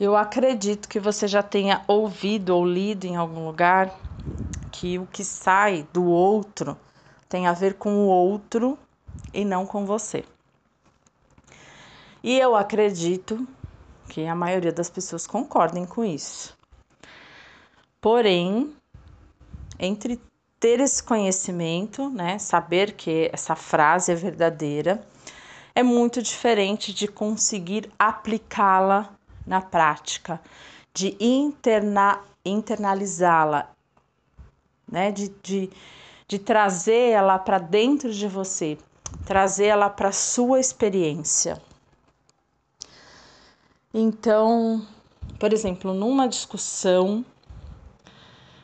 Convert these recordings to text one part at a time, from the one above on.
Eu acredito que você já tenha ouvido ou lido em algum lugar que o que sai do outro tem a ver com o outro e não com você. E eu acredito que a maioria das pessoas concordem com isso. Porém, entre ter esse conhecimento, né, saber que essa frase é verdadeira, é muito diferente de conseguir aplicá-la na prática, de interna, internalizá-la, né? de, de, de trazer ela para dentro de você, trazer ela para sua experiência. Então, por exemplo, numa discussão,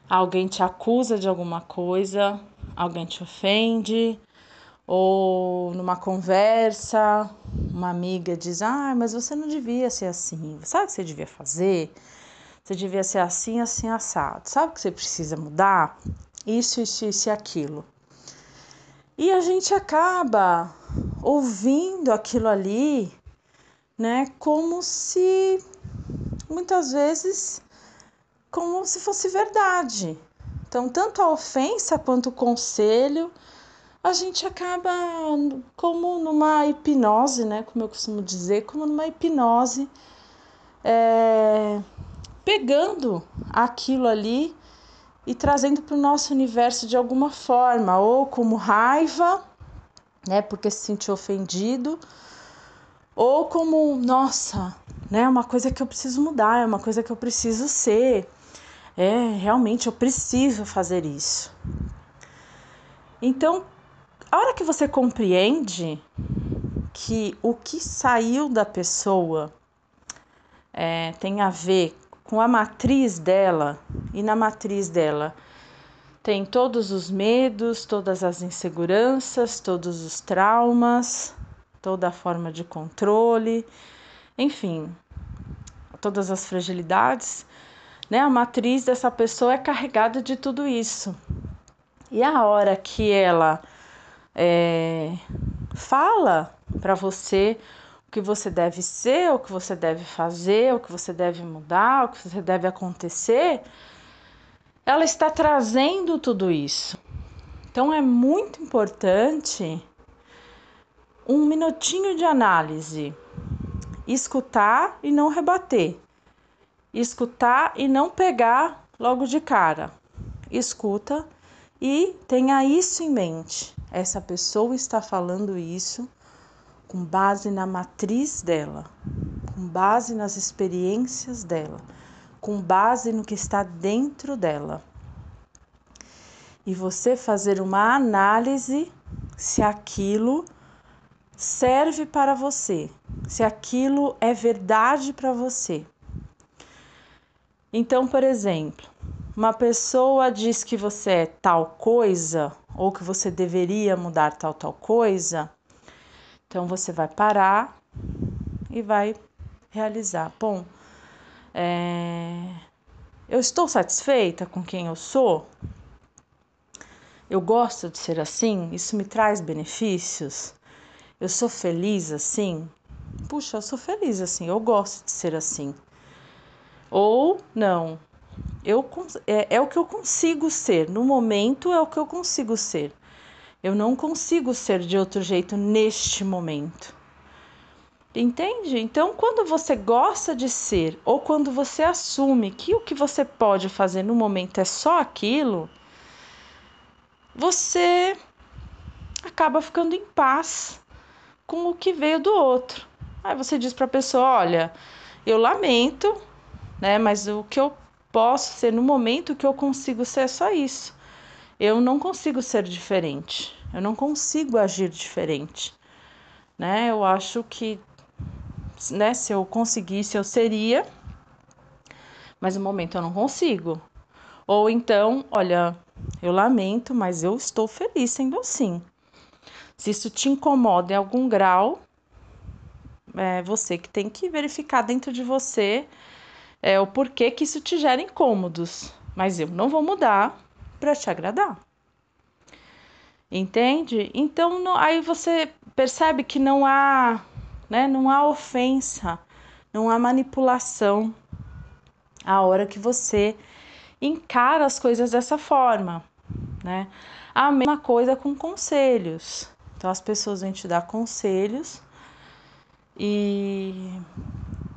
alguém te acusa de alguma coisa, alguém te ofende, ou numa conversa, uma amiga diz: Ah, mas você não devia ser assim. Sabe o que você devia fazer? Você devia ser assim, assim, assado. Sabe o que você precisa mudar? Isso, isso, isso e aquilo. E a gente acaba ouvindo aquilo ali, né, como se muitas vezes como se fosse verdade. Então, tanto a ofensa quanto o conselho a gente acaba como numa hipnose, né? Como eu costumo dizer, como numa hipnose, é, pegando aquilo ali e trazendo para o nosso universo de alguma forma, ou como raiva, né? Porque se sentiu ofendido, ou como, nossa, né? Uma coisa que eu preciso mudar, é uma coisa que eu preciso ser. É, realmente eu preciso fazer isso. Então, a hora que você compreende que o que saiu da pessoa é, tem a ver com a matriz dela, e na matriz dela tem todos os medos, todas as inseguranças, todos os traumas, toda a forma de controle, enfim, todas as fragilidades, né? A matriz dessa pessoa é carregada de tudo isso. E a hora que ela é, fala para você o que você deve ser, o que você deve fazer, o que você deve mudar, o que você deve acontecer, ela está trazendo tudo isso. Então é muito importante um minutinho de análise, escutar e não rebater, escutar e não pegar logo de cara. Escuta e tenha isso em mente. Essa pessoa está falando isso com base na matriz dela, com base nas experiências dela, com base no que está dentro dela. E você fazer uma análise se aquilo serve para você, se aquilo é verdade para você. Então, por exemplo, uma pessoa diz que você é tal coisa ou que você deveria mudar tal tal coisa, então você vai parar e vai realizar. Bom, é, eu estou satisfeita com quem eu sou? Eu gosto de ser assim? Isso me traz benefícios? Eu sou feliz assim? Puxa, eu sou feliz assim, eu gosto de ser assim. Ou não, eu, é, é o que eu consigo ser. No momento é o que eu consigo ser. Eu não consigo ser de outro jeito neste momento. Entende? Então, quando você gosta de ser ou quando você assume que o que você pode fazer no momento é só aquilo, você acaba ficando em paz com o que veio do outro. Aí você diz para a pessoa: Olha, eu lamento, né, mas o que eu posso ser no momento que eu consigo ser só isso. Eu não consigo ser diferente. Eu não consigo agir diferente. Né? Eu acho que né, se eu conseguisse, eu seria, mas no momento eu não consigo. Ou então, olha, eu lamento, mas eu estou feliz sendo assim. Se isso te incomoda em algum grau, é você que tem que verificar dentro de você é, o porquê que isso te gera incômodos, mas eu não vou mudar para te agradar. Entende? Então aí você percebe que não há, né, não há ofensa, não há manipulação, a hora que você encara as coisas dessa forma, né? A mesma coisa com conselhos. Então as pessoas vêm te dar conselhos e,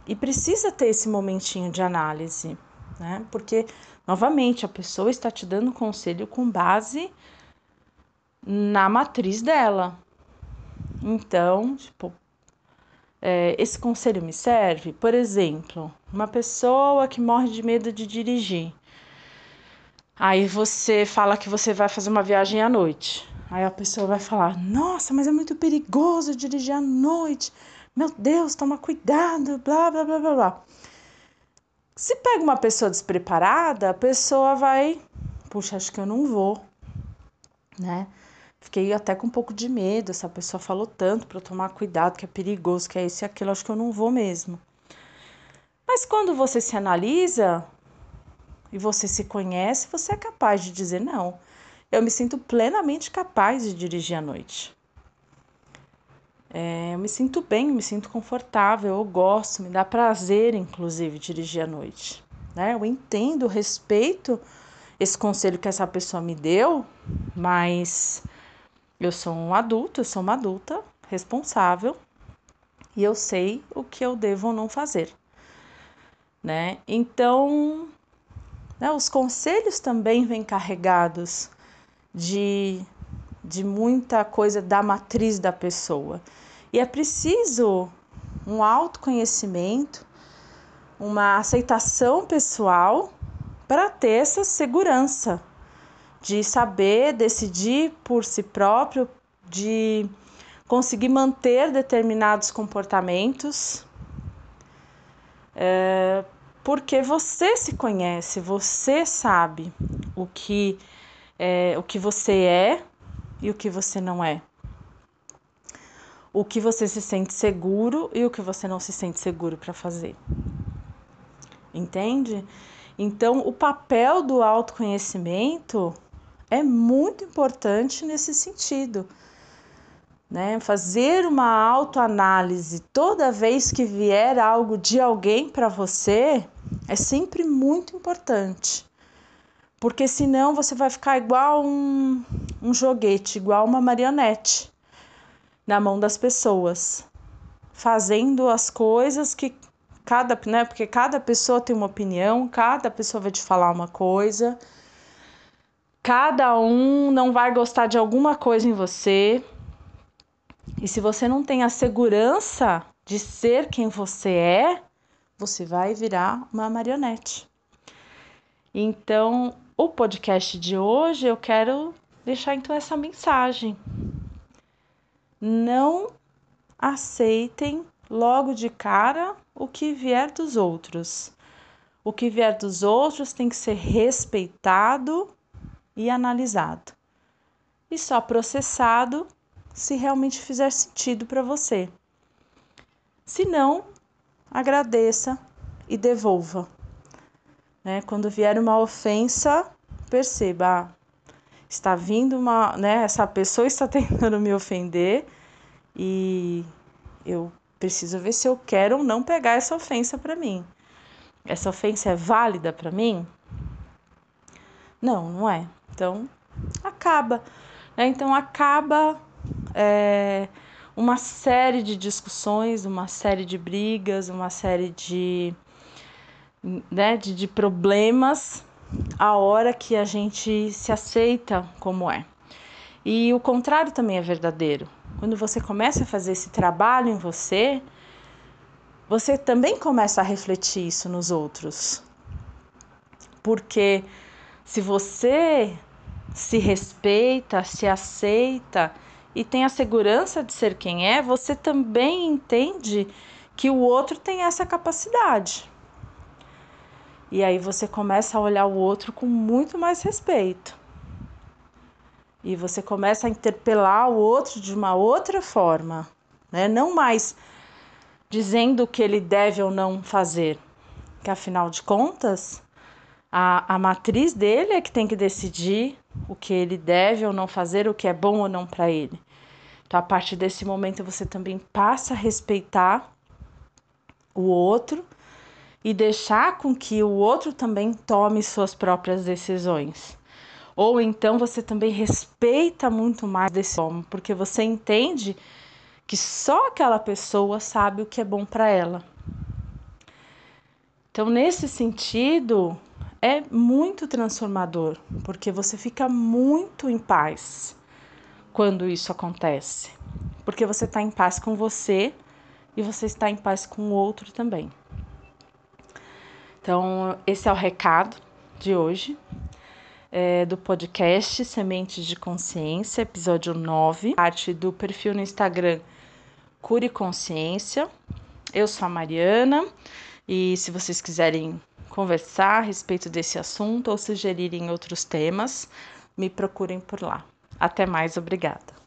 e precisa ter esse momentinho de análise, né? Porque, novamente, a pessoa está te dando conselho com base na matriz dela. Então, tipo, é, esse conselho me serve? Por exemplo, uma pessoa que morre de medo de dirigir. Aí você fala que você vai fazer uma viagem à noite. Aí a pessoa vai falar: Nossa, mas é muito perigoso dirigir à noite. Meu Deus, toma cuidado, blá, blá, blá, blá, blá. Se pega uma pessoa despreparada, a pessoa vai, puxa, acho que eu não vou, né? Fiquei até com um pouco de medo. Essa pessoa falou tanto para tomar cuidado, que é perigoso, que é isso e aquilo, acho que eu não vou mesmo. Mas quando você se analisa e você se conhece, você é capaz de dizer: não, eu me sinto plenamente capaz de dirigir à noite. É, eu me sinto bem, me sinto confortável, eu gosto, me dá prazer, inclusive, dirigir à noite. Né? Eu entendo, respeito esse conselho que essa pessoa me deu, mas eu sou um adulto, eu sou uma adulta responsável e eu sei o que eu devo ou não fazer. Né? Então, né, os conselhos também vêm carregados de de muita coisa da matriz da pessoa. E é preciso um autoconhecimento, uma aceitação pessoal para ter essa segurança de saber decidir por si próprio, de conseguir manter determinados comportamentos, é, porque você se conhece, você sabe o que é, o que você é e o que você não é. O que você se sente seguro e o que você não se sente seguro para fazer. Entende? Então, o papel do autoconhecimento é muito importante nesse sentido. Né? Fazer uma autoanálise toda vez que vier algo de alguém para você é sempre muito importante porque senão você vai ficar igual um, um joguete, igual uma marionete na mão das pessoas, fazendo as coisas que cada, né, porque cada pessoa tem uma opinião, cada pessoa vai te falar uma coisa, cada um não vai gostar de alguma coisa em você. E se você não tem a segurança de ser quem você é, você vai virar uma marionete. Então, o podcast de hoje eu quero deixar então essa mensagem. Não aceitem logo de cara o que vier dos outros. O que vier dos outros tem que ser respeitado e analisado. E só processado se realmente fizer sentido para você. Se não, agradeça e devolva. Né? Quando vier uma ofensa, perceba, ah, está vindo uma, né, essa pessoa está tentando me ofender e eu preciso ver se eu quero ou não pegar essa ofensa para mim. Essa ofensa é válida para mim? Não, não é. Então, acaba. Né? Então, acaba é, uma série de discussões, uma série de brigas, uma série de né, de, de problemas a hora que a gente se aceita como é. E o contrário também é verdadeiro. Quando você começa a fazer esse trabalho em você, você também começa a refletir isso nos outros. Porque se você se respeita, se aceita e tem a segurança de ser quem é, você também entende que o outro tem essa capacidade. E aí você começa a olhar o outro com muito mais respeito. E você começa a interpelar o outro de uma outra forma, né? Não mais dizendo o que ele deve ou não fazer, que afinal de contas, a, a matriz dele é que tem que decidir o que ele deve ou não fazer, o que é bom ou não para ele. Então, a partir desse momento, você também passa a respeitar o outro e deixar com que o outro também tome suas próprias decisões. Ou então você também respeita muito mais desse homem, porque você entende que só aquela pessoa sabe o que é bom para ela. Então, nesse sentido, é muito transformador, porque você fica muito em paz quando isso acontece, porque você está em paz com você e você está em paz com o outro também. Então, esse é o recado de hoje é, do podcast Sementes de Consciência, episódio 9, parte do perfil no Instagram Cure Consciência. Eu sou a Mariana e se vocês quiserem conversar a respeito desse assunto ou sugerirem outros temas, me procurem por lá. Até mais, obrigada.